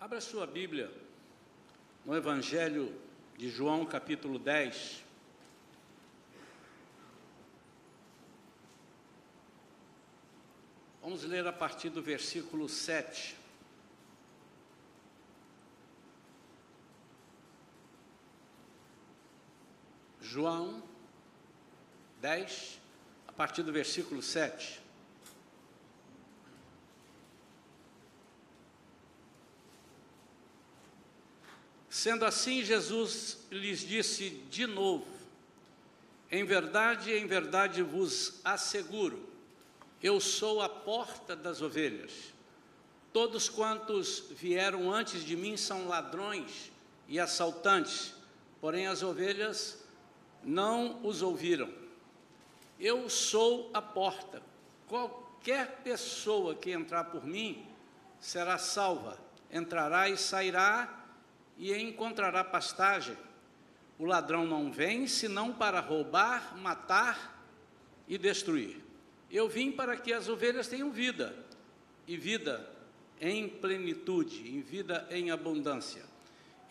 Abra sua Bíblia no Evangelho de João, capítulo 10. Vamos ler a partir do versículo 7. João 10, a partir do versículo 7. Sendo assim, Jesus lhes disse de novo: Em verdade, em verdade vos asseguro, eu sou a porta das ovelhas. Todos quantos vieram antes de mim são ladrões e assaltantes, porém as ovelhas não os ouviram. Eu sou a porta. Qualquer pessoa que entrar por mim será salva, entrará e sairá e encontrará pastagem. O ladrão não vem senão para roubar, matar e destruir. Eu vim para que as ovelhas tenham vida, e vida em plenitude, em vida em abundância.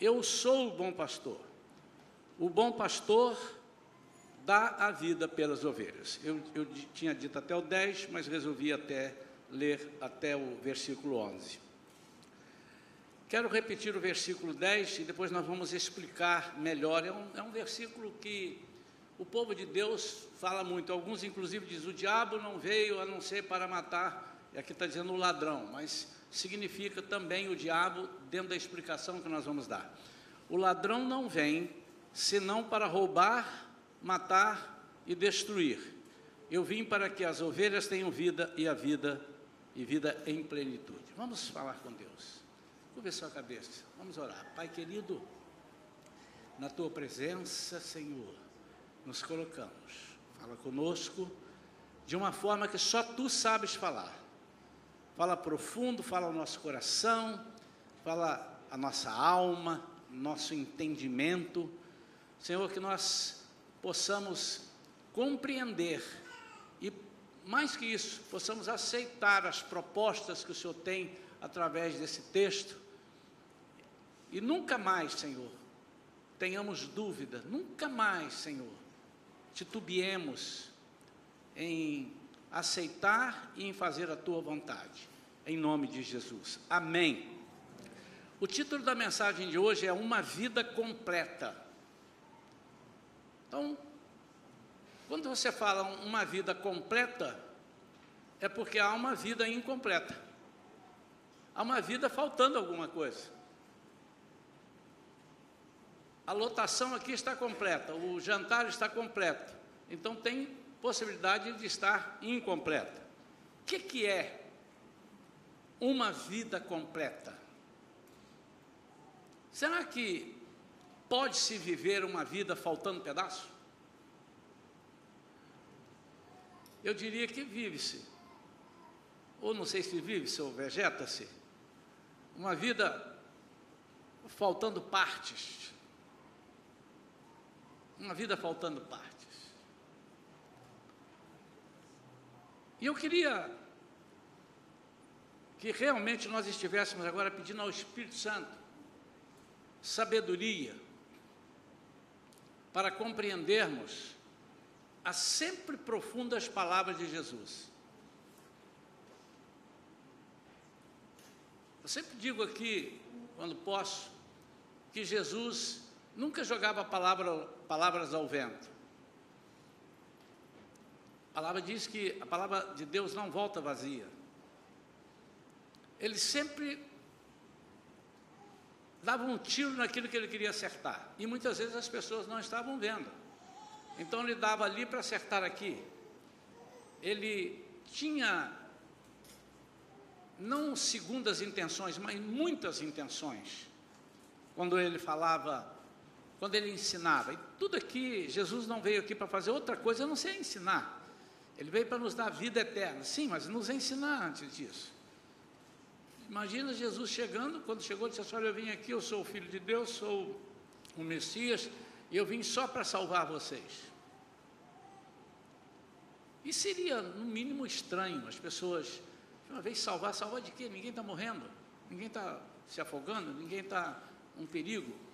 Eu sou o bom pastor. O bom pastor dá a vida pelas ovelhas. Eu, eu tinha dito até o 10, mas resolvi até ler até o versículo 11. Quero repetir o versículo 10 e depois nós vamos explicar melhor. É um, é um versículo que o povo de Deus fala muito. Alguns, inclusive, dizem: o diabo não veio a não ser para matar. E aqui está dizendo o ladrão, mas significa também o diabo dentro da explicação que nós vamos dar. O ladrão não vem senão para roubar, matar e destruir. Eu vim para que as ovelhas tenham vida e a vida e vida em plenitude. Vamos falar com Deus. Curva sua cabeça, vamos orar. Pai querido, na tua presença, Senhor, nos colocamos. Fala conosco de uma forma que só tu sabes falar. Fala profundo, fala ao nosso coração, fala a nossa alma, nosso entendimento. Senhor, que nós possamos compreender e, mais que isso, possamos aceitar as propostas que o Senhor tem através desse texto. E nunca mais, Senhor, tenhamos dúvida, nunca mais, Senhor, titubeemos em aceitar e em fazer a tua vontade. Em nome de Jesus. Amém. O título da mensagem de hoje é Uma Vida Completa. Então, quando você fala uma vida completa, é porque há uma vida incompleta. Há uma vida faltando alguma coisa. A lotação aqui está completa, o jantar está completo. Então tem possibilidade de estar incompleta. O que, que é uma vida completa? Será que pode-se viver uma vida faltando pedaço? Eu diria que vive-se. Ou não sei se vive-se ou vegeta-se. Uma vida faltando partes. Uma vida faltando partes. E eu queria que realmente nós estivéssemos agora pedindo ao Espírito Santo sabedoria para compreendermos as sempre profundas palavras de Jesus. Eu sempre digo aqui, quando posso, que Jesus nunca jogava palavra, palavras ao vento. A palavra diz que a palavra de Deus não volta vazia. Ele sempre dava um tiro naquilo que ele queria acertar. E muitas vezes as pessoas não estavam vendo. Então ele dava ali para acertar aqui. Ele tinha não segundas intenções, mas muitas intenções. Quando ele falava, quando ele ensinava. E tudo aqui, Jesus não veio aqui para fazer outra coisa, eu não sei ensinar. Ele veio para nos dar vida eterna. Sim, mas nos ensinar antes disso. Imagina Jesus chegando, quando chegou, disse assim, olha, eu vim aqui, eu sou o Filho de Deus, sou o Messias, e eu vim só para salvar vocês. E seria, no mínimo, estranho as pessoas, uma vez salvar, salvar de quê? Ninguém está morrendo. ninguém está se afogando, ninguém está um perigo.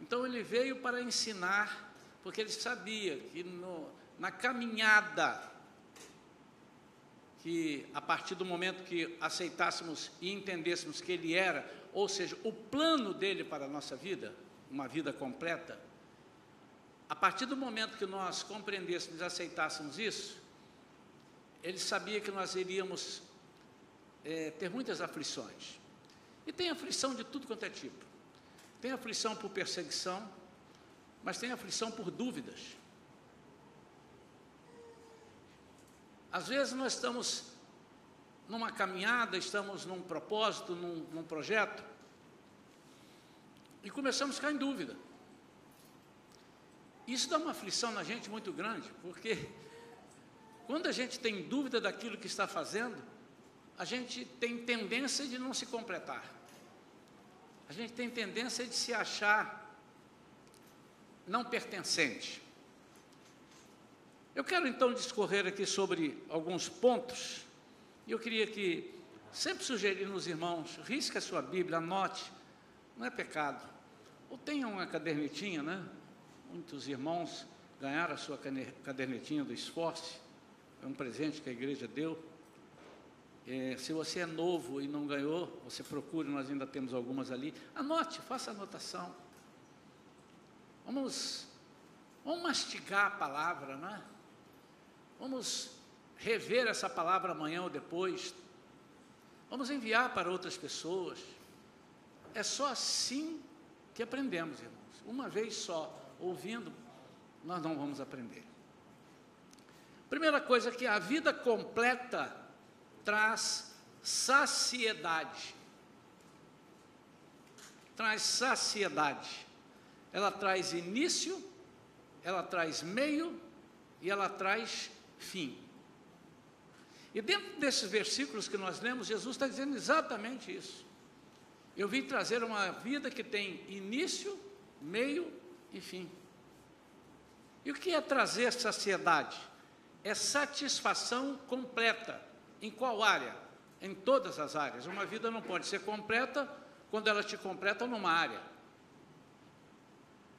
Então ele veio para ensinar, porque ele sabia que no, na caminhada, que a partir do momento que aceitássemos e entendêssemos que ele era, ou seja, o plano dele para a nossa vida, uma vida completa, a partir do momento que nós compreendêssemos e aceitássemos isso, ele sabia que nós iríamos é, ter muitas aflições. E tem aflição de tudo quanto é tipo. Tem aflição por perseguição, mas tem aflição por dúvidas. Às vezes nós estamos numa caminhada, estamos num propósito, num, num projeto, e começamos a ficar em dúvida. Isso dá uma aflição na gente muito grande, porque quando a gente tem dúvida daquilo que está fazendo, a gente tem tendência de não se completar. A gente tem tendência de se achar não pertencente. Eu quero então discorrer aqui sobre alguns pontos, e eu queria que, sempre sugerir nos irmãos, risque a sua Bíblia, anote, não é pecado. Ou tenha uma cadernetinha, né? Muitos irmãos ganharam a sua cadernetinha do esforço, é um presente que a igreja deu. É, se você é novo e não ganhou, você procure, nós ainda temos algumas ali. Anote, faça anotação. Vamos, vamos mastigar a palavra, né? Vamos rever essa palavra amanhã ou depois. Vamos enviar para outras pessoas. É só assim que aprendemos, irmãos. Uma vez só, ouvindo, nós não vamos aprender. Primeira coisa que a vida completa traz saciedade. Traz saciedade. Ela traz início, ela traz meio e ela traz fim. E dentro desses versículos que nós lemos, Jesus está dizendo exatamente isso. Eu vim trazer uma vida que tem início, meio e fim. E o que é trazer saciedade? É satisfação completa. Em qual área? Em todas as áreas. Uma vida não pode ser completa quando ela te completa numa área.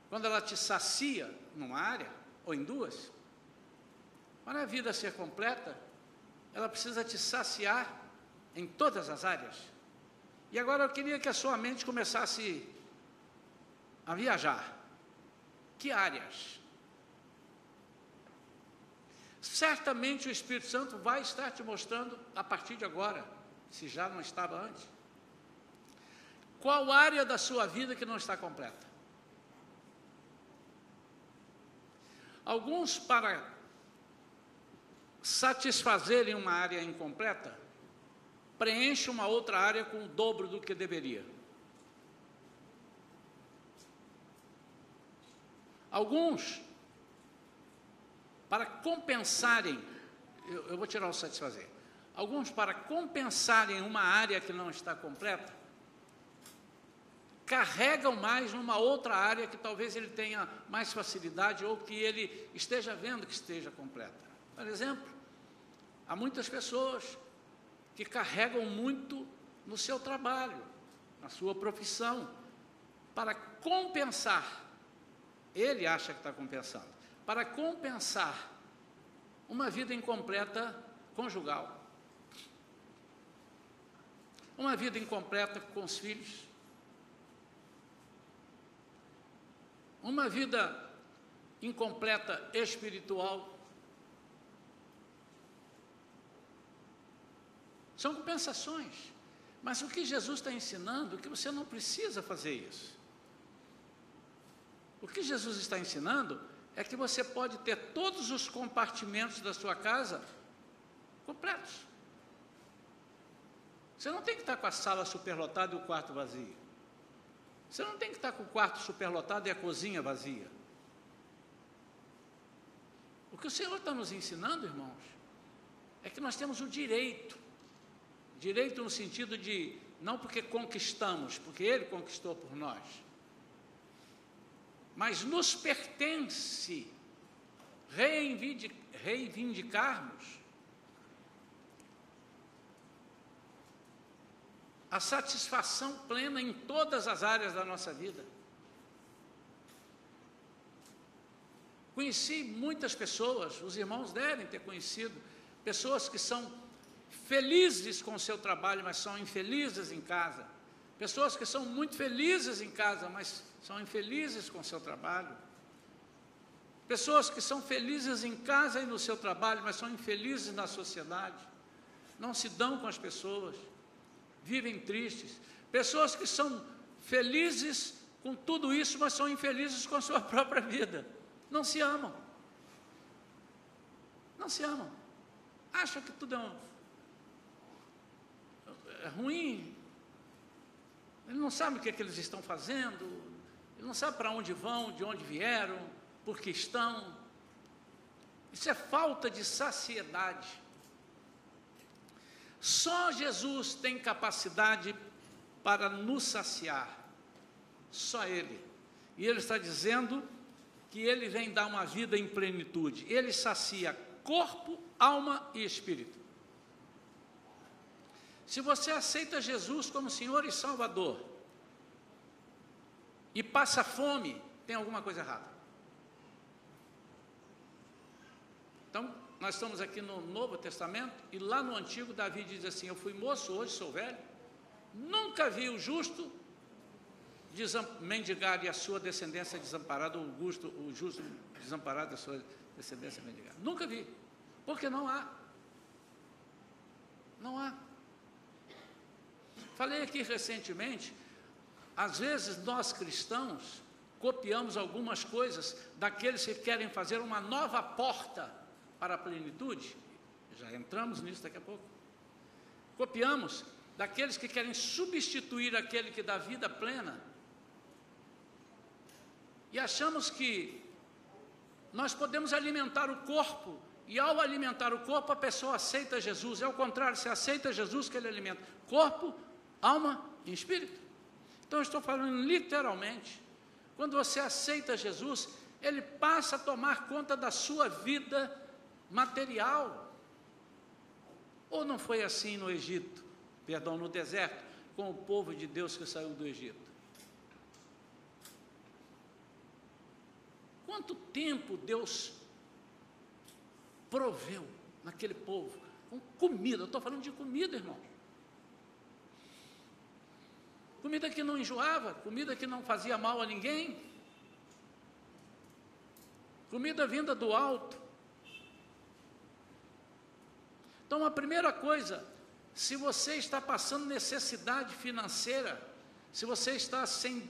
Quando ela te sacia numa área, ou em duas. Para a vida ser completa, ela precisa te saciar em todas as áreas. E agora eu queria que a sua mente começasse a viajar. Que áreas? Certamente o Espírito Santo vai estar te mostrando a partir de agora, se já não estava antes. Qual área da sua vida que não está completa? Alguns, para satisfazerem uma área incompleta, preenchem uma outra área com o dobro do que deveria. Alguns para compensarem, eu, eu vou tirar o satisfazer, alguns para compensarem uma área que não está completa, carregam mais numa outra área que talvez ele tenha mais facilidade ou que ele esteja vendo que esteja completa. Por exemplo, há muitas pessoas que carregam muito no seu trabalho, na sua profissão, para compensar. Ele acha que está compensando para compensar uma vida incompleta conjugal. Uma vida incompleta com os filhos. Uma vida incompleta espiritual. São compensações. Mas o que Jesus está ensinando é que você não precisa fazer isso. O que Jesus está ensinando é que você pode ter todos os compartimentos da sua casa completos. Você não tem que estar com a sala superlotada e o quarto vazio. Você não tem que estar com o quarto superlotado e a cozinha vazia. O que o Senhor está nos ensinando, irmãos, é que nós temos o direito, direito no sentido de não porque conquistamos, porque Ele conquistou por nós mas nos pertence reivindicarmos a satisfação plena em todas as áreas da nossa vida. Conheci muitas pessoas, os irmãos devem ter conhecido, pessoas que são felizes com o seu trabalho, mas são infelizes em casa. Pessoas que são muito felizes em casa, mas são infelizes com o seu trabalho. Pessoas que são felizes em casa e no seu trabalho, mas são infelizes na sociedade. Não se dão com as pessoas vivem tristes. Pessoas que são felizes com tudo isso, mas são infelizes com a sua própria vida. Não se amam. Não se amam. Acham que tudo é, um, é ruim. Ele não sabe o que, é que eles estão fazendo. Ele não sabe para onde vão, de onde vieram, por que estão. Isso é falta de saciedade. Só Jesus tem capacidade para nos saciar. Só Ele. E Ele está dizendo que Ele vem dar uma vida em plenitude. Ele sacia corpo, alma e espírito. Se você aceita Jesus como Senhor e Salvador e passa fome, tem alguma coisa errada. Então, nós estamos aqui no Novo Testamento e lá no Antigo Davi diz assim: Eu fui moço, hoje sou velho, nunca vi o justo mendigar e a sua descendência desamparada, o, justo, o justo desamparado e a sua descendência mendigar. Nunca vi, porque não há. Não há. Falei aqui recentemente, às vezes nós cristãos copiamos algumas coisas daqueles que querem fazer uma nova porta para a plenitude, já entramos nisso daqui a pouco. Copiamos daqueles que querem substituir aquele que dá vida plena. E achamos que nós podemos alimentar o corpo, e ao alimentar o corpo, a pessoa aceita Jesus. É o contrário, se aceita Jesus que ele alimenta corpo, alma e espírito. Então, eu estou falando literalmente. Quando você aceita Jesus, ele passa a tomar conta da sua vida material. Ou não foi assim no Egito, perdão, no deserto, com o povo de Deus que saiu do Egito? Quanto tempo Deus proveu naquele povo com comida? Eu estou falando de comida, irmão. Comida que não enjoava, comida que não fazia mal a ninguém, comida vinda do alto. Então, a primeira coisa, se você está passando necessidade financeira, se você está sem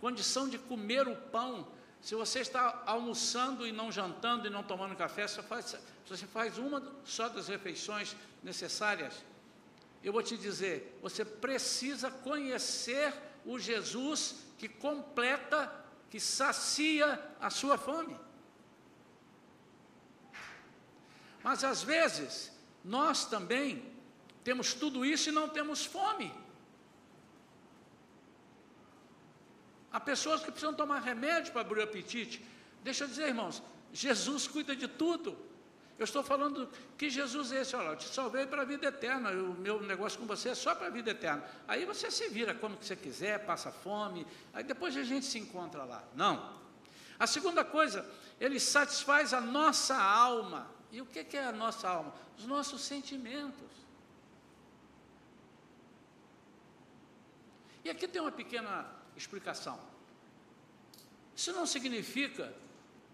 condição de comer o pão, se você está almoçando e não jantando e não tomando café, se faz, você faz uma só das refeições necessárias, eu vou te dizer, você precisa conhecer o Jesus que completa, que sacia a sua fome. Mas às vezes, nós também temos tudo isso e não temos fome. Há pessoas que precisam tomar remédio para abrir o apetite. Deixa eu dizer, irmãos, Jesus cuida de tudo. Eu estou falando que Jesus é esse, olha, eu te salvei para a vida eterna, o meu negócio com você é só para a vida eterna. Aí você se vira como que você quiser, passa fome, aí depois a gente se encontra lá. Não. A segunda coisa, ele satisfaz a nossa alma. E o que é a nossa alma? Os nossos sentimentos. E aqui tem uma pequena explicação. Isso não significa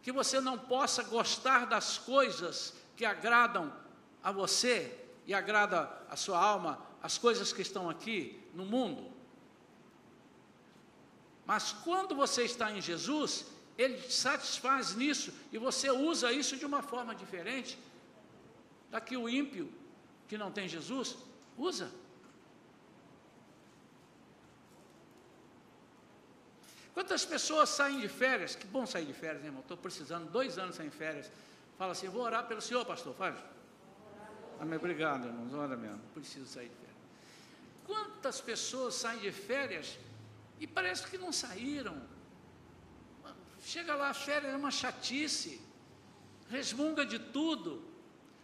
que você não possa gostar das coisas que agradam a você e agrada a sua alma, as coisas que estão aqui no mundo. Mas quando você está em Jesus, ele te satisfaz nisso e você usa isso de uma forma diferente da que o ímpio, que não tem Jesus, usa. Quantas pessoas saem de férias? Que bom sair de férias, irmão. Estou precisando, dois anos sem férias. Fala assim, vou orar pelo senhor, pastor. Faz. Amém. Obrigado, irmãos. Ora mesmo. Preciso sair de férias. Quantas pessoas saem de férias e parece que não saíram? Chega lá, a férias é uma chatice, resmunga de tudo.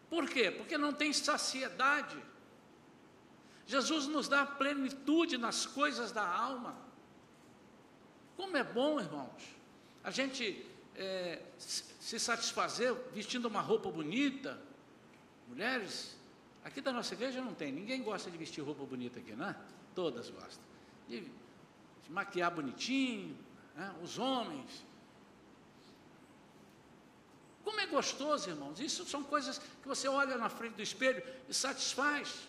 Por quê? Porque não tem saciedade. Jesus nos dá plenitude nas coisas da alma. Como é bom, irmãos, a gente é, se satisfazer vestindo uma roupa bonita. Mulheres, aqui da nossa igreja não tem, ninguém gosta de vestir roupa bonita aqui, né? Todas gostam. De, de maquiar bonitinho, né? os homens. Como é gostoso, irmãos. Isso são coisas que você olha na frente do espelho e satisfaz.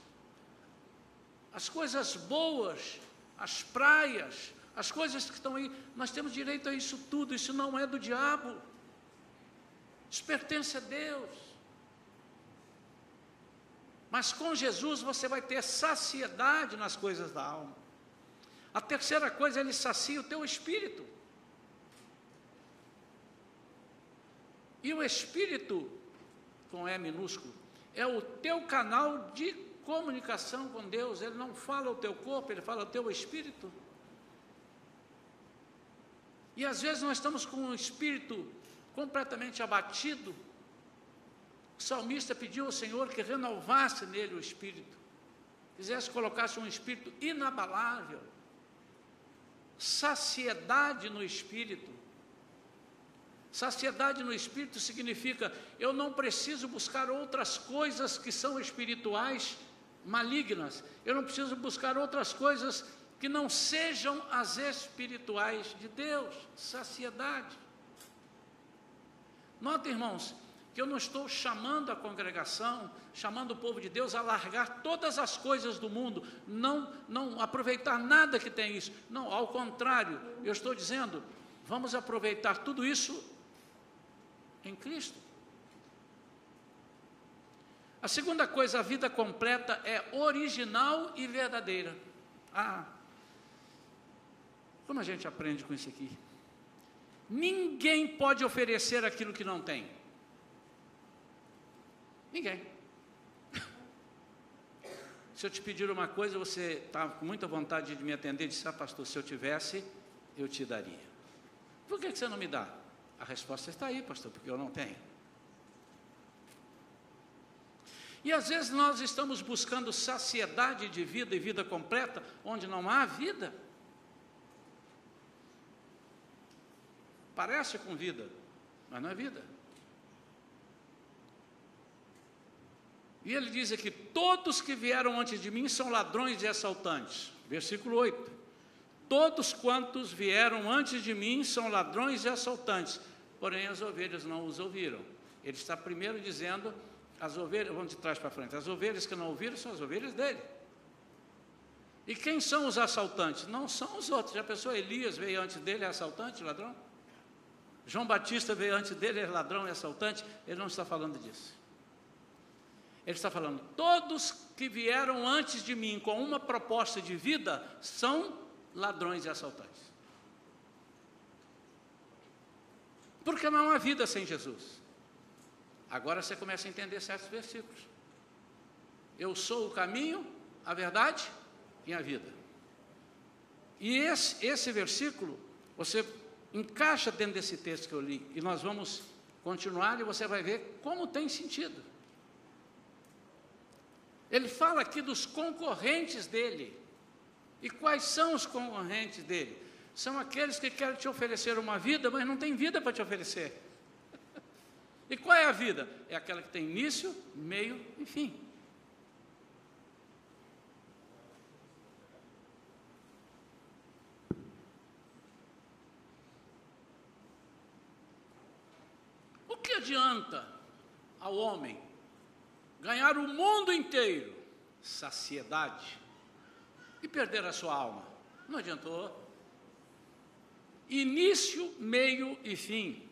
As coisas boas, as praias, as coisas que estão aí, nós temos direito a isso tudo, isso não é do diabo. Isso pertence a Deus. Mas com Jesus você vai ter saciedade nas coisas da alma. A terceira coisa, ele sacia o teu espírito. E o espírito, com E minúsculo, é o teu canal de comunicação com Deus. Ele não fala o teu corpo, ele fala o teu espírito. E às vezes nós estamos com o espírito completamente abatido. O salmista pediu ao Senhor que renovasse nele o espírito, quisesse colocasse um espírito inabalável, saciedade no espírito. Saciedade no espírito significa eu não preciso buscar outras coisas que são espirituais malignas, eu não preciso buscar outras coisas que não sejam as espirituais de Deus, saciedade. Nota, irmãos, que eu não estou chamando a congregação, chamando o povo de Deus a largar todas as coisas do mundo, não, não aproveitar nada que tem isso. Não, ao contrário, eu estou dizendo, vamos aproveitar tudo isso em Cristo. A segunda coisa, a vida completa é original e verdadeira. Ah, como a gente aprende com isso aqui? Ninguém pode oferecer aquilo que não tem. Ninguém. Se eu te pedir uma coisa, você está com muita vontade de me atender e disse, ah, pastor, se eu tivesse, eu te daria. Por que, que você não me dá? A resposta está aí, pastor, porque eu não tenho. E às vezes nós estamos buscando saciedade de vida e vida completa, onde não há vida. Parece com vida, mas não é vida. E ele diz aqui: todos que vieram antes de mim são ladrões e assaltantes. Versículo 8. Todos quantos vieram antes de mim são ladrões e assaltantes, porém as ovelhas não os ouviram. Ele está primeiro dizendo: as ovelhas, vamos de trás para frente, as ovelhas que não ouviram são as ovelhas dele. E quem são os assaltantes? Não são os outros. Já pensou, Elias veio antes dele, é assaltante, ladrão? João Batista veio antes dele, é ladrão e assaltante, ele não está falando disso. Ele está falando, todos que vieram antes de mim com uma proposta de vida são ladrões e assaltantes. Porque não há vida sem Jesus. Agora você começa a entender certos versículos. Eu sou o caminho, a verdade e a vida. E esse, esse versículo, você encaixa dentro desse texto que eu li. E nós vamos continuar e você vai ver como tem sentido. Ele fala aqui dos concorrentes dele. E quais são os concorrentes dele? São aqueles que querem te oferecer uma vida, mas não tem vida para te oferecer. E qual é a vida? É aquela que tem início, meio e fim. que adianta ao homem ganhar o mundo inteiro, saciedade, e perder a sua alma? Não adiantou. Início, meio e fim.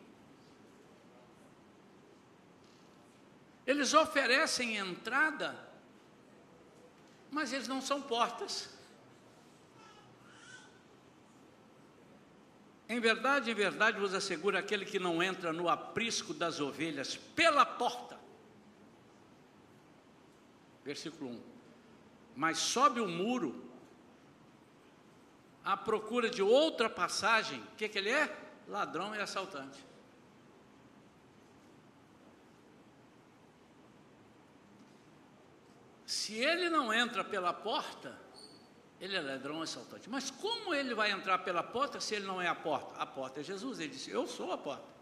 Eles oferecem entrada, mas eles não são portas. Em verdade, em verdade vos asseguro aquele que não entra no aprisco das ovelhas pela porta. Versículo 1. Mas sobe o muro à procura de outra passagem. O que, que ele é? Ladrão e assaltante. Se se ele não entra pela porta, ele é ladrão assaltante. Mas como ele vai entrar pela porta se ele não é a porta? A porta é Jesus. Ele disse: Eu sou a porta.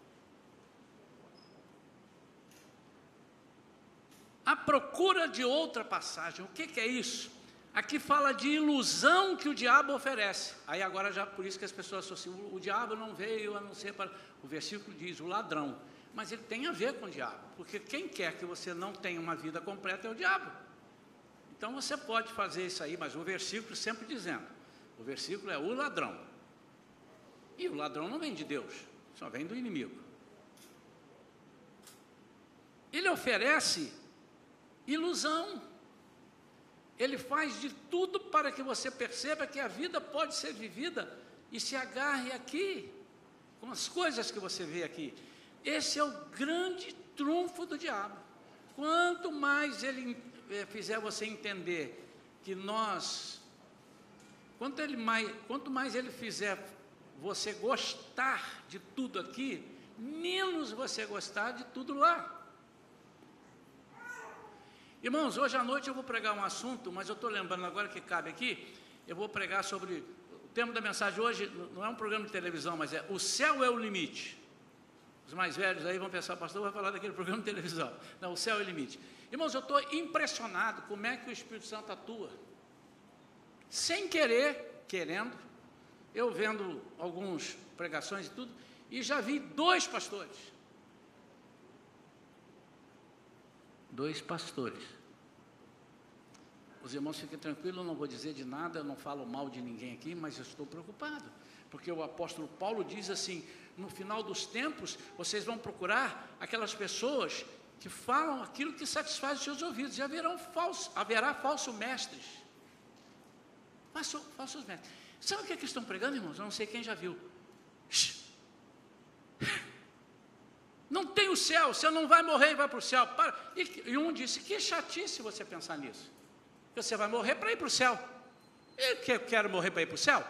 A procura de outra passagem. O que, que é isso? Aqui fala de ilusão que o diabo oferece. Aí agora já por isso que as pessoas associam, o, diabo não veio a não ser para. O versículo diz, o ladrão. Mas ele tem a ver com o diabo, porque quem quer que você não tenha uma vida completa é o diabo. Então você pode fazer isso aí, mas o versículo sempre dizendo: o versículo é o ladrão. E o ladrão não vem de Deus, só vem do inimigo. Ele oferece ilusão. Ele faz de tudo para que você perceba que a vida pode ser vivida e se agarre aqui, com as coisas que você vê aqui. Esse é o grande trunfo do diabo. Quanto mais ele fizer você entender que nós, quanto, ele mais, quanto mais ele fizer você gostar de tudo aqui, menos você gostar de tudo lá. Irmãos, hoje à noite eu vou pregar um assunto, mas eu estou lembrando agora que cabe aqui, eu vou pregar sobre. O tema da mensagem hoje não é um programa de televisão, mas é O céu é o limite. Os mais velhos aí vão pensar, pastor, vai falar daquele programa de televisão. Não, o céu é o limite. Irmãos, eu estou impressionado como é que o Espírito Santo atua. Sem querer, querendo, eu vendo algumas pregações e tudo, e já vi dois pastores dois pastores. Os irmãos fiquem tranquilos, eu não vou dizer de nada, eu não falo mal de ninguém aqui, mas eu estou preocupado, porque o apóstolo Paulo diz assim: no final dos tempos, vocês vão procurar aquelas pessoas que falam aquilo que satisfaz os seus ouvidos, e haverão falso, haverá falsos mestres. Falso, falsos mestres. Sabe o que, é que estão pregando, irmãos? Eu não sei quem já viu. Não tem o céu, você não vai morrer e vai para o céu. E, e, um disse: Que chatice você pensar nisso. Você vai morrer para ir para o céu. Eu que, quero morrer para ir para o céu.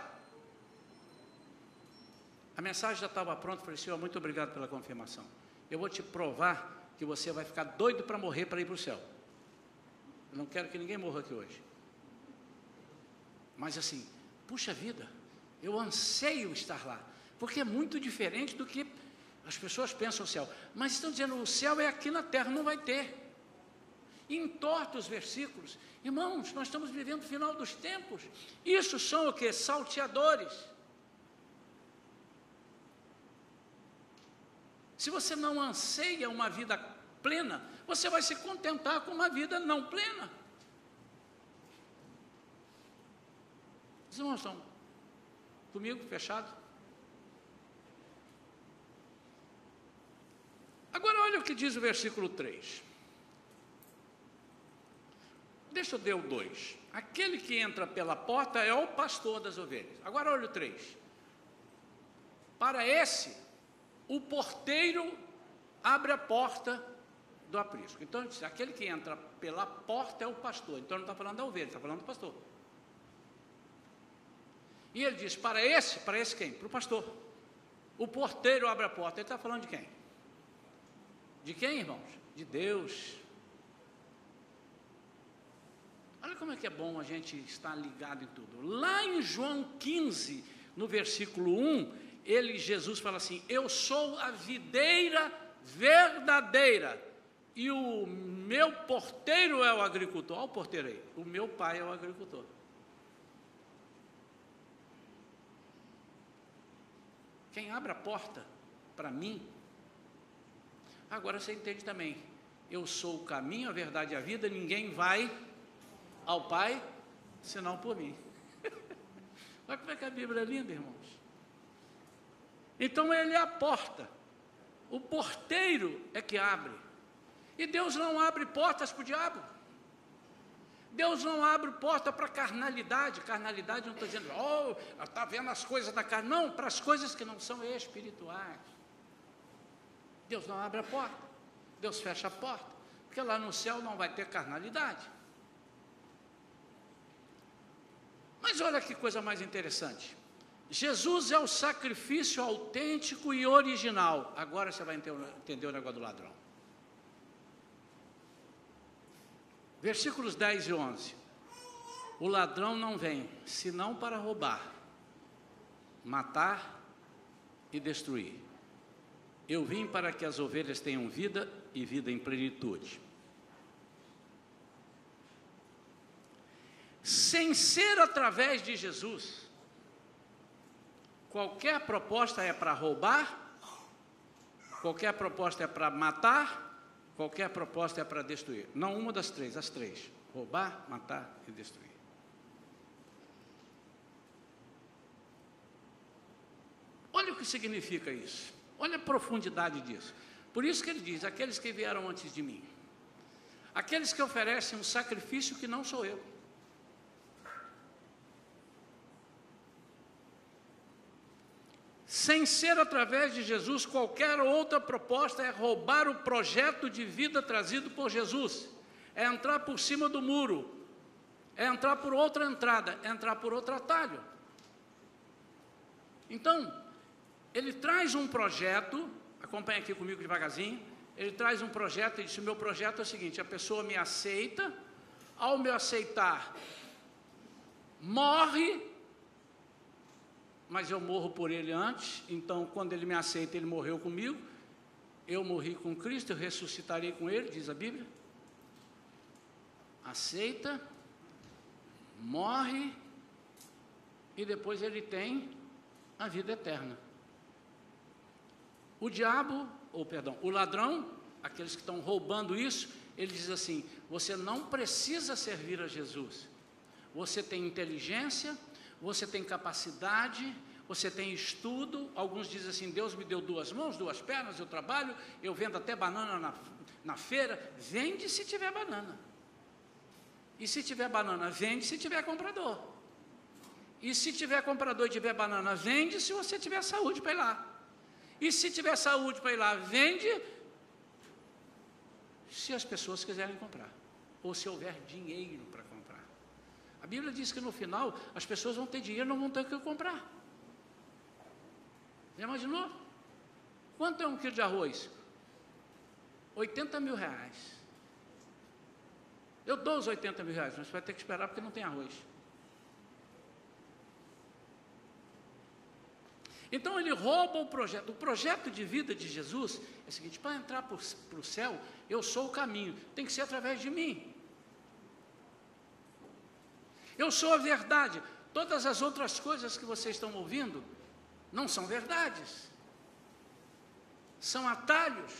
A mensagem já estava pronta. Falei: Senhor, muito obrigado pela confirmação. Eu vou te provar que você vai ficar doido para morrer para ir para o céu. Eu não quero que ninguém morra aqui hoje. Mas assim, puxa vida, eu anseio estar lá, porque é muito diferente do que as pessoas pensam o céu, mas estão dizendo o céu é aqui na terra, não vai ter. Entorta os versículos. Irmãos, nós estamos vivendo o final dos tempos. Isso são o que? Salteadores. Se você não anseia uma vida plena, você vai se contentar com uma vida não plena. Os irmãos estão comigo, fechado? Agora olha o que diz o versículo 3. Deixa eu ler o 2. Aquele que entra pela porta é o pastor das ovelhas. Agora olha o 3. Para esse, o porteiro abre a porta do aprisco. Então, aquele que entra pela porta é o pastor. Então, não está falando da ovelha, está falando do pastor. E ele diz: para esse, para esse quem? Para o pastor. O porteiro abre a porta. Ele está falando de quem? De quem, irmãos? De Deus. Olha como é que é bom a gente estar ligado em tudo. Lá em João 15, no versículo 1, ele, Jesus, fala assim: Eu sou a videira verdadeira, e o meu porteiro é o agricultor. Olha o porteiro aí, o meu pai é o agricultor. Quem abre a porta para mim Agora você entende também. Eu sou o caminho, a verdade e a vida, ninguém vai ao Pai senão por mim. Olha como é que a Bíblia é linda, irmãos. Então ele é a porta. O porteiro é que abre. E Deus não abre portas para o diabo. Deus não abre porta para carnalidade. Carnalidade não estou dizendo, oh, está vendo as coisas da carne. Não, para as coisas que não são espirituais. Deus não abre a porta, Deus fecha a porta, porque lá no céu não vai ter carnalidade. Mas olha que coisa mais interessante. Jesus é o sacrifício autêntico e original. Agora você vai entender o negócio do ladrão. Versículos 10 e 11. O ladrão não vem senão para roubar, matar e destruir. Eu vim para que as ovelhas tenham vida e vida em plenitude. Sem ser através de Jesus, qualquer proposta é para roubar, qualquer proposta é para matar, qualquer proposta é para destruir. Não uma das três, as três: roubar, matar e destruir. Olha o que significa isso. Olha a profundidade disso. Por isso que ele diz: aqueles que vieram antes de mim, aqueles que oferecem um sacrifício que não sou eu. Sem ser através de Jesus, qualquer outra proposta é roubar o projeto de vida trazido por Jesus, é entrar por cima do muro, é entrar por outra entrada, é entrar por outro atalho. Então, ele traz um projeto, acompanha aqui comigo devagarzinho. Ele traz um projeto e diz: o meu projeto é o seguinte: a pessoa me aceita, ao me aceitar, morre, mas eu morro por ele antes. Então, quando ele me aceita, ele morreu comigo. Eu morri com Cristo, eu ressuscitarei com ele, diz a Bíblia. Aceita, morre, e depois ele tem a vida eterna. O diabo, ou perdão, o ladrão, aqueles que estão roubando isso, ele diz assim: você não precisa servir a Jesus. Você tem inteligência, você tem capacidade, você tem estudo. Alguns dizem assim: Deus me deu duas mãos, duas pernas, eu trabalho, eu vendo até banana na, na feira. Vende se tiver banana. E se tiver banana, vende se tiver comprador. E se tiver comprador e tiver banana, vende se você tiver saúde para ir lá. E se tiver saúde para ir lá, vende. Se as pessoas quiserem comprar. Ou se houver dinheiro. A Bíblia diz que no final as pessoas vão ter dinheiro, não vão ter o que comprar. Já imaginou? Quanto é um quilo de arroz? 80 mil reais. Eu dou os 80 mil reais, mas vai ter que esperar porque não tem arroz. Então ele rouba o projeto. O projeto de vida de Jesus é o seguinte: para entrar para o céu, eu sou o caminho, tem que ser através de mim. Eu sou a verdade. Todas as outras coisas que vocês estão ouvindo não são verdades, são atalhos.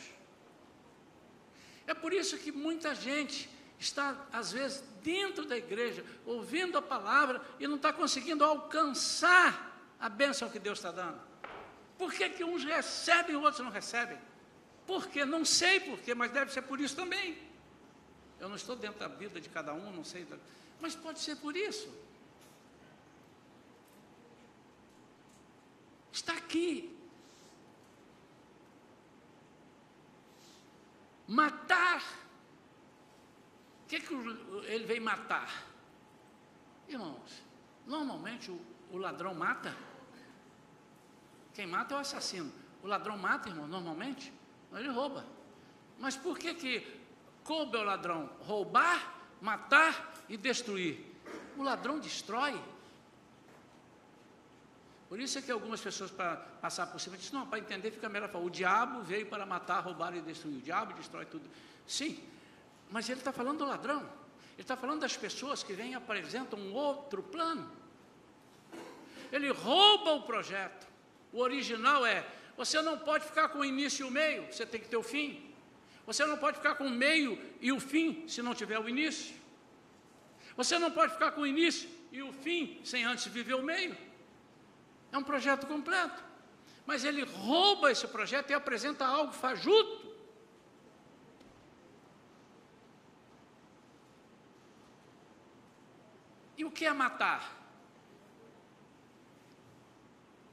É por isso que muita gente está, às vezes, dentro da igreja, ouvindo a palavra e não está conseguindo alcançar a bênção que Deus está dando? Por que, que uns recebem e outros não recebem? Por quê? Não sei por quê, mas deve ser por isso também. Eu não estou dentro da vida de cada um, não sei. Mas pode ser por isso. Está aqui. Matar. O que, que ele vem matar? Irmãos, normalmente o, o ladrão mata quem mata é o assassino. O ladrão mata, irmão, normalmente? Ele rouba. Mas por que que coube ao ladrão roubar, matar e destruir? O ladrão destrói. Por isso é que algumas pessoas, para passar por cima, dizem, não, para entender fica melhor falar, o diabo veio para matar, roubar e destruir. O diabo destrói tudo. Sim, mas ele está falando do ladrão. Ele está falando das pessoas que vêm e apresentam um outro plano. Ele rouba o projeto. O original é: você não pode ficar com o início e o meio, você tem que ter o fim. Você não pode ficar com o meio e o fim se não tiver o início. Você não pode ficar com o início e o fim sem antes viver o meio. É um projeto completo. Mas ele rouba esse projeto e apresenta algo fajuto. E o que é matar?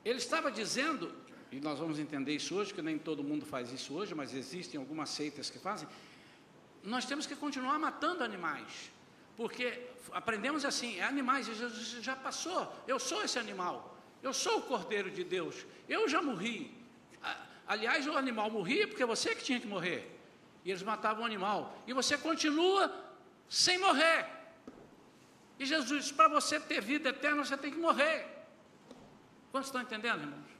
Ele estava dizendo, e nós vamos entender isso hoje, que nem todo mundo faz isso hoje, mas existem algumas seitas que fazem. Nós temos que continuar matando animais, porque aprendemos assim: é animais, Jesus já passou, eu sou esse animal, eu sou o Cordeiro de Deus, eu já morri. Aliás, o animal morria porque você que tinha que morrer, e eles matavam o animal, e você continua sem morrer. E Jesus disse: para você ter vida eterna, você tem que morrer. Quantos estão entendendo, irmãos?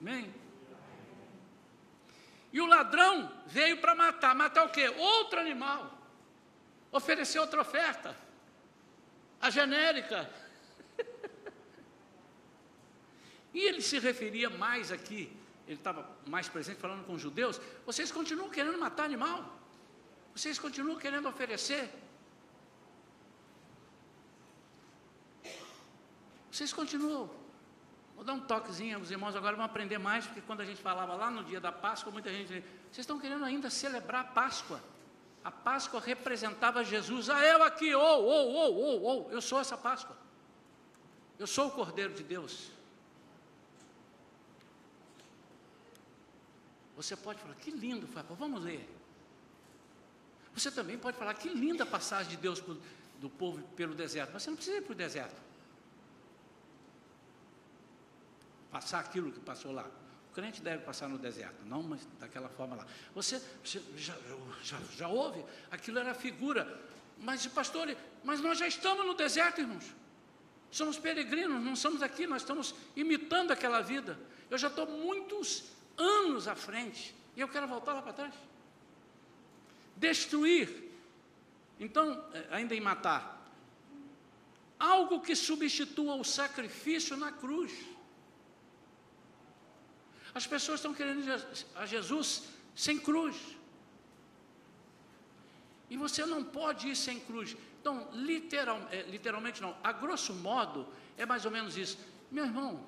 Amém? E o ladrão veio para matar. Matar o quê? Outro animal. Oferecer outra oferta. A genérica. e ele se referia mais aqui, ele estava mais presente falando com os judeus. Vocês continuam querendo matar animal? Vocês continuam querendo oferecer? Vocês continuam Vou dar um toquezinho aos irmãos agora, vão aprender mais, porque quando a gente falava lá no dia da Páscoa, muita gente vocês estão querendo ainda celebrar a Páscoa. A Páscoa representava Jesus. Ah, eu aqui, ou, ou, ou, ou, ou, eu sou essa Páscoa. Eu sou o Cordeiro de Deus. Você pode falar, que lindo, Fábio, vamos ler. Você também pode falar, que linda a passagem de Deus do povo pelo deserto, mas você não precisa ir para o deserto. passar aquilo que passou lá. Crente deve passar no deserto, não mas daquela forma lá. Você, você já, já, já ouve? Aquilo era figura. Mas, pastor, mas nós já estamos no deserto, irmãos. Somos peregrinos, não somos aqui, nós estamos imitando aquela vida. Eu já estou muitos anos à frente e eu quero voltar lá para trás. Destruir. Então, eh, ainda em matar. Algo que substitua o sacrifício na cruz. As pessoas estão querendo a Jesus sem cruz. E você não pode ir sem cruz. Então, literal, é, literalmente não, a grosso modo, é mais ou menos isso. Meu irmão,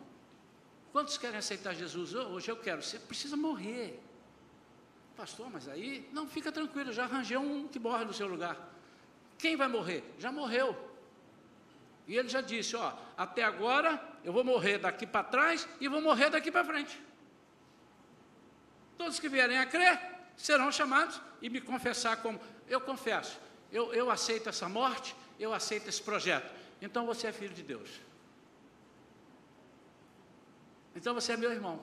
quantos querem aceitar Jesus? Hoje eu quero. Você precisa morrer. Pastor, mas aí, não, fica tranquilo, já arranjei um que morre no seu lugar. Quem vai morrer? Já morreu. E ele já disse: Ó, até agora eu vou morrer daqui para trás e vou morrer daqui para frente. Todos que vierem a crer serão chamados e me confessar como. Eu confesso, eu, eu aceito essa morte, eu aceito esse projeto. Então você é filho de Deus. Então você é meu irmão.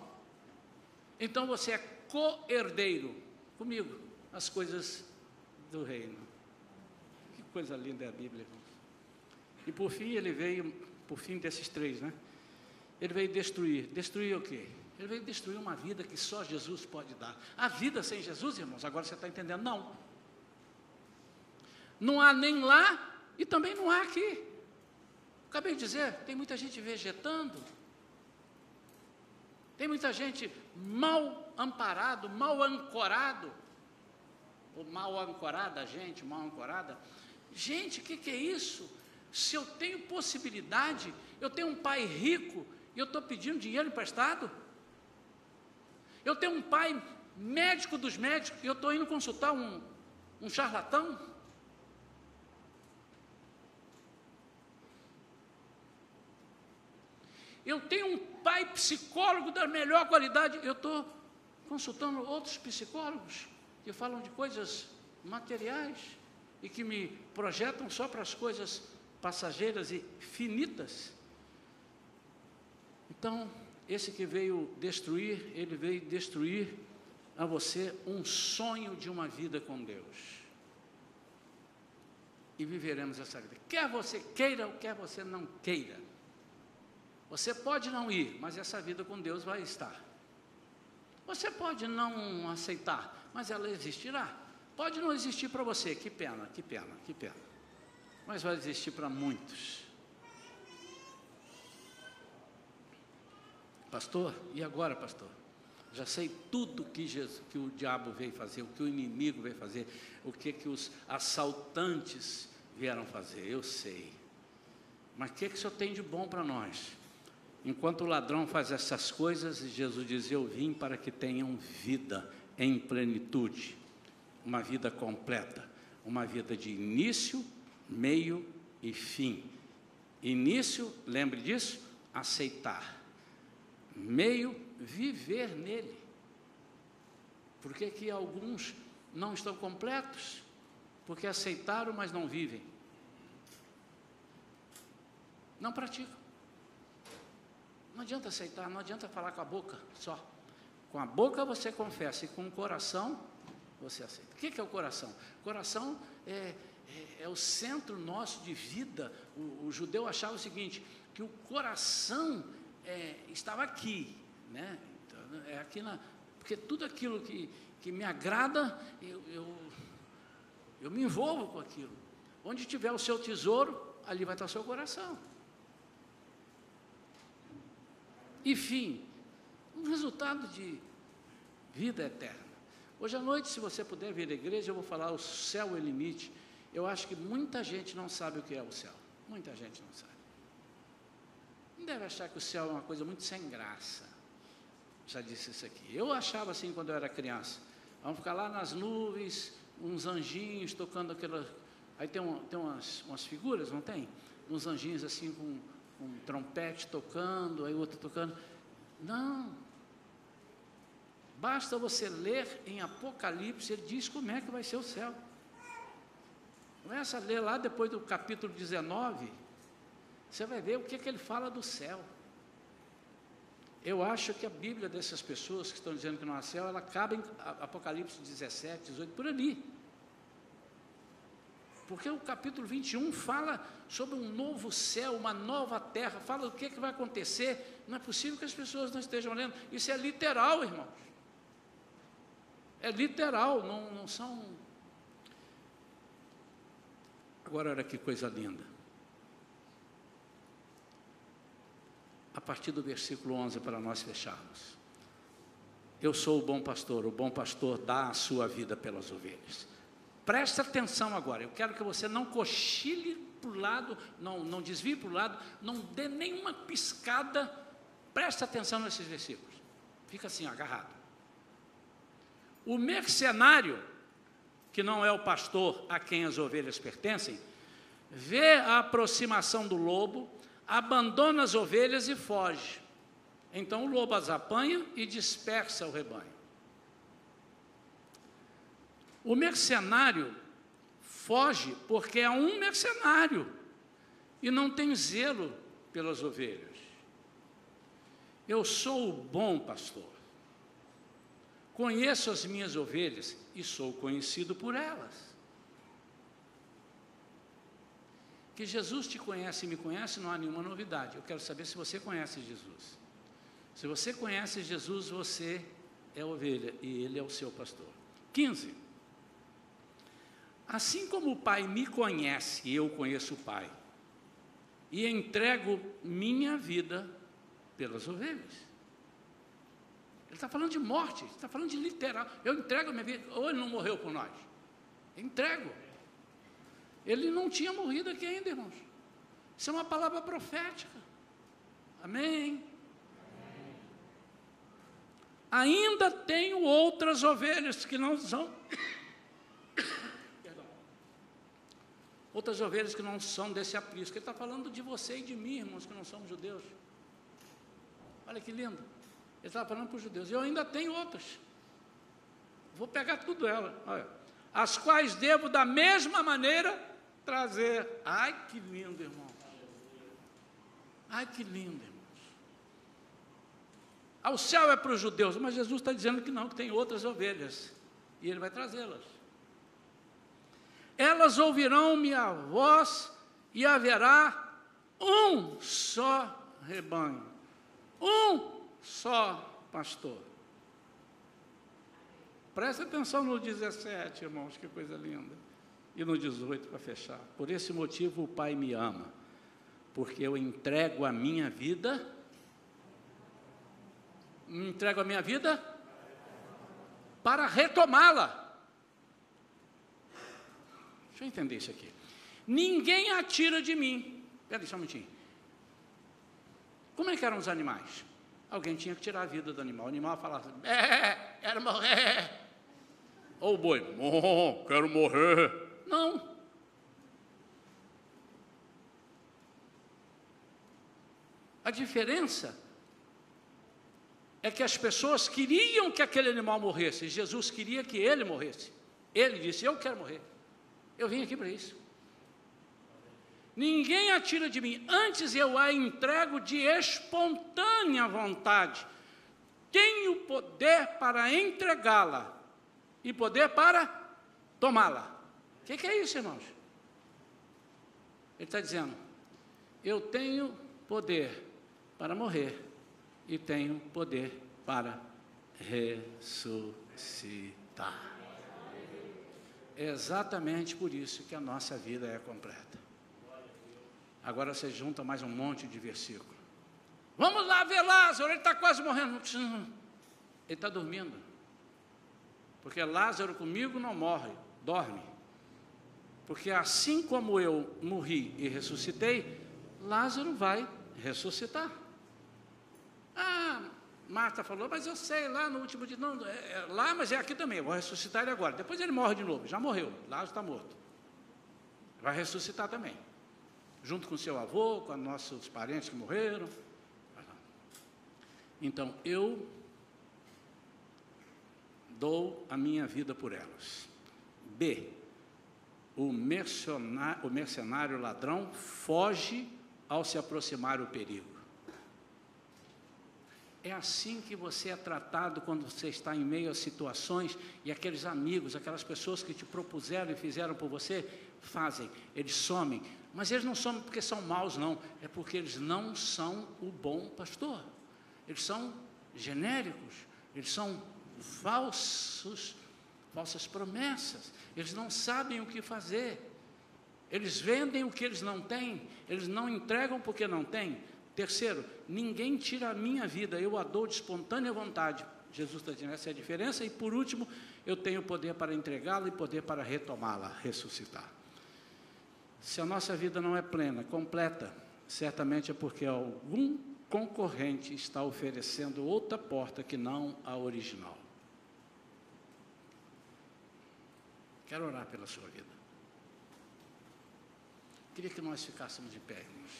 Então você é co-herdeiro comigo as coisas do reino. Que coisa linda é a Bíblia, irmãos. E por fim ele veio, por fim desses três, né? Ele veio destruir. Destruir o quê? Ele veio destruir uma vida que só Jesus pode dar. A vida sem Jesus, irmãos, agora você está entendendo? Não. Não há nem lá e também não há aqui. Acabei de dizer, tem muita gente vegetando. Tem muita gente mal amparado, mal ancorado. Ou mal ancorada, gente, mal ancorada. Gente, o que, que é isso? Se eu tenho possibilidade, eu tenho um pai rico e eu estou pedindo dinheiro emprestado? Eu tenho um pai médico dos médicos e eu estou indo consultar um, um charlatão. Eu tenho um pai psicólogo da melhor qualidade. Eu estou consultando outros psicólogos que falam de coisas materiais e que me projetam só para as coisas passageiras e finitas. Então, esse que veio destruir, ele veio destruir a você um sonho de uma vida com Deus. E viveremos essa vida. Quer você queira ou quer você não queira. Você pode não ir, mas essa vida com Deus vai estar. Você pode não aceitar, mas ela existirá. Pode não existir para você, que pena, que pena, que pena. Mas vai existir para muitos. Pastor, e agora, pastor? Já sei tudo que, Jesus, que o diabo veio fazer, o que o inimigo veio fazer, o que, que os assaltantes vieram fazer, eu sei. Mas o que, que o Senhor tem de bom para nós? Enquanto o ladrão faz essas coisas, Jesus diz: Eu vim para que tenham vida em plenitude, uma vida completa, uma vida de início, meio e fim. Início, lembre disso, aceitar meio viver nele. Por que, que alguns não estão completos? Porque aceitaram, mas não vivem. Não praticam. Não adianta aceitar, não adianta falar com a boca só. Com a boca você confessa e com o coração você aceita. O que é o coração? O coração é, é, é o centro nosso de vida. O, o, judeu achava o seguinte, que o coração é, estava aqui, né? Então, é aqui na, porque tudo aquilo que, que me agrada, eu, eu, eu me envolvo com aquilo. Onde tiver o seu tesouro, ali vai estar o seu coração. Enfim, um resultado de vida eterna. Hoje à noite, se você puder vir à igreja, eu vou falar o céu é limite. Eu acho que muita gente não sabe o que é o céu. Muita gente não sabe. Não deve achar que o céu é uma coisa muito sem graça. Já disse isso aqui. Eu achava assim quando eu era criança. Vamos ficar lá nas nuvens, uns anjinhos tocando aquela. Aí tem, um, tem umas, umas figuras, não tem? Uns anjinhos assim com um trompete tocando, aí outro tocando. Não. Basta você ler em Apocalipse, ele diz como é que vai ser o céu. Começa a ler lá depois do capítulo 19, você vai ver o que, que ele fala do céu. Eu acho que a Bíblia dessas pessoas que estão dizendo que não há céu, ela acaba em Apocalipse 17, 18, por ali. Porque o capítulo 21 fala sobre um novo céu, uma nova terra, fala do que, que vai acontecer. Não é possível que as pessoas não estejam lendo. Isso é literal, irmãos. É literal, não, não são. Agora, olha que coisa linda. Partir do versículo 11, para nós fecharmos. Eu sou o bom pastor, o bom pastor dá a sua vida pelas ovelhas. Preste atenção agora, eu quero que você não cochile para o lado, não, não desvie para o lado, não dê nenhuma piscada, preste atenção nesses versículos. Fica assim, agarrado. O mercenário, que não é o pastor a quem as ovelhas pertencem, vê a aproximação do lobo, abandona as ovelhas e foge. Então o lobo as apanha e dispersa o rebanho. O mercenário foge porque é um mercenário e não tem zelo pelas ovelhas. Eu sou o bom pastor. Conheço as minhas ovelhas e sou conhecido por elas. Que Jesus te conhece e me conhece não há nenhuma novidade. Eu quero saber se você conhece Jesus. Se você conhece Jesus, você é ovelha e ele é o seu pastor. 15. Assim como o Pai me conhece, eu conheço o Pai, e entrego minha vida pelas ovelhas. Ele está falando de morte, está falando de literal. Eu entrego minha vida, ou ele não morreu por nós? entrego. Ele não tinha morrido aqui ainda, irmãos. Isso é uma palavra profética. Amém. Ainda tenho outras ovelhas que não são outras ovelhas que não são desse aprisco. Ele está falando de você e de mim, irmãos, que não somos judeus. Olha que lindo. Ele estava falando para os judeus. Eu ainda tenho outras. Vou pegar tudo ela. Olha. As quais devo da mesma maneira trazer. Ai, que lindo, irmão. Ai, que lindo, irmãos. Ao céu é para os judeus, mas Jesus está dizendo que não, que tem outras ovelhas. E ele vai trazê-las elas ouvirão minha voz e haverá um só rebanho, um só pastor. Presta atenção no 17, irmãos, que coisa linda. E no 18 para fechar. Por esse motivo o Pai me ama, porque eu entrego a minha vida. Entrego a minha vida para retomá-la. Deixa eu entender isso aqui. Ninguém atira de mim. Peraí, só um minutinho. Como é que eram os animais? Alguém tinha que tirar a vida do animal. O animal falava assim, quero morrer. Ou o boi, oh, quero morrer. Não. A diferença é que as pessoas queriam que aquele animal morresse. Jesus queria que ele morresse. Ele disse: Eu quero morrer. Eu vim aqui para isso. Ninguém atira de mim, antes eu a entrego de espontânea vontade. Tenho poder para entregá-la e poder para tomá-la. O que, que é isso, irmãos? Ele está dizendo: eu tenho poder para morrer e tenho poder para ressuscitar. É exatamente por isso que a nossa vida é completa. Agora você junta mais um monte de versículo. Vamos lá ver Lázaro, ele está quase morrendo. Ele está dormindo. Porque Lázaro comigo não morre, dorme. Porque assim como eu morri e ressuscitei, Lázaro vai ressuscitar. Ah, Marta falou, mas eu sei, lá no último dia, não, é, é, lá, mas é aqui também, eu vou ressuscitar ele agora. Depois ele morre de novo, já morreu, Lázaro está morto. Vai ressuscitar também, junto com seu avô, com nossos parentes que morreram. Então, eu dou a minha vida por elas. B. O mercenário, o mercenário ladrão foge ao se aproximar o perigo. É assim que você é tratado quando você está em meio a situações e aqueles amigos, aquelas pessoas que te propuseram e fizeram por você, fazem, eles somem. Mas eles não somem porque são maus, não, é porque eles não são o bom pastor. Eles são genéricos, eles são falsos, falsas promessas. Eles não sabem o que fazer. Eles vendem o que eles não têm, eles não entregam porque não têm. Terceiro, ninguém tira a minha vida, eu a dou de espontânea vontade. Jesus está dizendo, essa é a diferença. E por último, eu tenho poder para entregá-la e poder para retomá-la, ressuscitar. Se a nossa vida não é plena, completa, certamente é porque algum concorrente está oferecendo outra porta que não a original. Quero orar pela sua vida. Queria que nós ficássemos de pé, irmãos.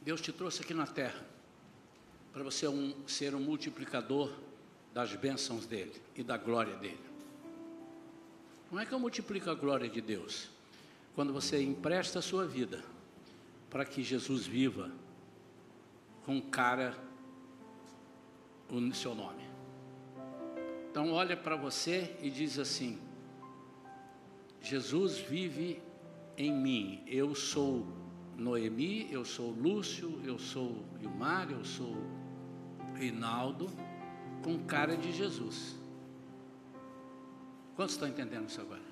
Deus te trouxe aqui na terra para você um, ser um multiplicador das bênçãos dele e da glória dele. Como é que eu multiplico a glória de Deus? Quando você empresta a sua vida para que Jesus viva com cara o seu nome. Então olha para você e diz assim: Jesus vive em mim. Eu sou Noemi, eu sou Lúcio, eu sou Gilmar, eu sou Reinaldo, com cara de Jesus. Quantos estão entendendo isso agora?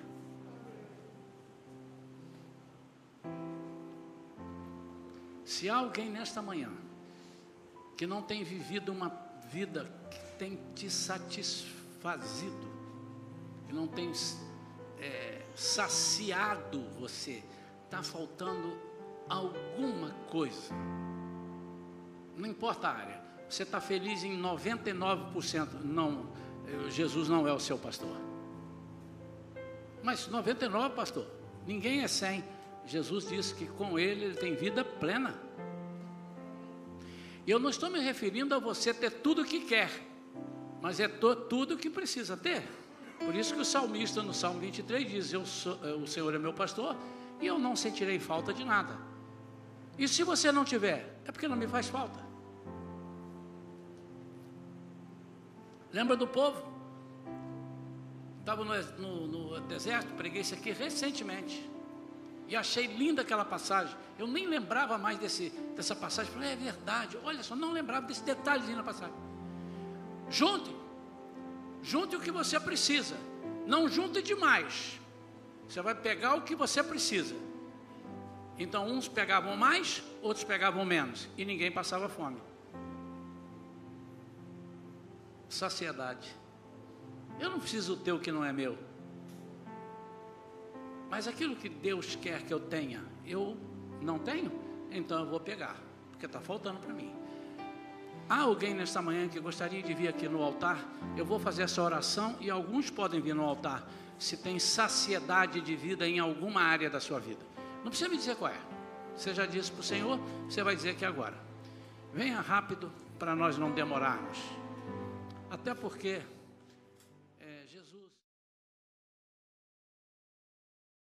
Se há alguém nesta manhã que não tem vivido uma vida que tem te satisfazido, que não tem é, saciado você, está faltando alguma coisa. Não importa a área. Você está feliz em 99%. Não, Jesus não é o seu pastor. Mas 99, pastor. Ninguém é 100. Jesus disse que com ele ele tem vida plena. Eu não estou me referindo a você ter tudo o que quer, mas é tudo o que precisa ter. Por isso que o salmista no Salmo 23 diz: eu sou, eh, O Senhor é meu pastor e eu não sentirei falta de nada. E se você não tiver, é porque não me faz falta. Lembra do povo? Estava no, no, no, deserto, preguei isso aqui recentemente. E achei linda aquela passagem. Eu nem lembrava mais desse, dessa passagem. Falei, é verdade. Olha só, não lembrava desse detalhezinho na passagem. Junte. Junte o que você precisa. Não junte demais. Você vai pegar o que você precisa. Então, uns pegavam mais, outros pegavam menos, e ninguém passava fome. Saciedade. Eu não preciso ter o que não é meu. Mas aquilo que Deus quer que eu tenha, eu não tenho, então eu vou pegar, porque está faltando para mim. Há alguém nesta manhã que gostaria de vir aqui no altar? Eu vou fazer essa oração e alguns podem vir no altar se tem saciedade de vida em alguma área da sua vida. Não precisa me dizer qual é. Você já disse para o Senhor, você vai dizer que agora. Venha rápido para nós não demorarmos. Até porque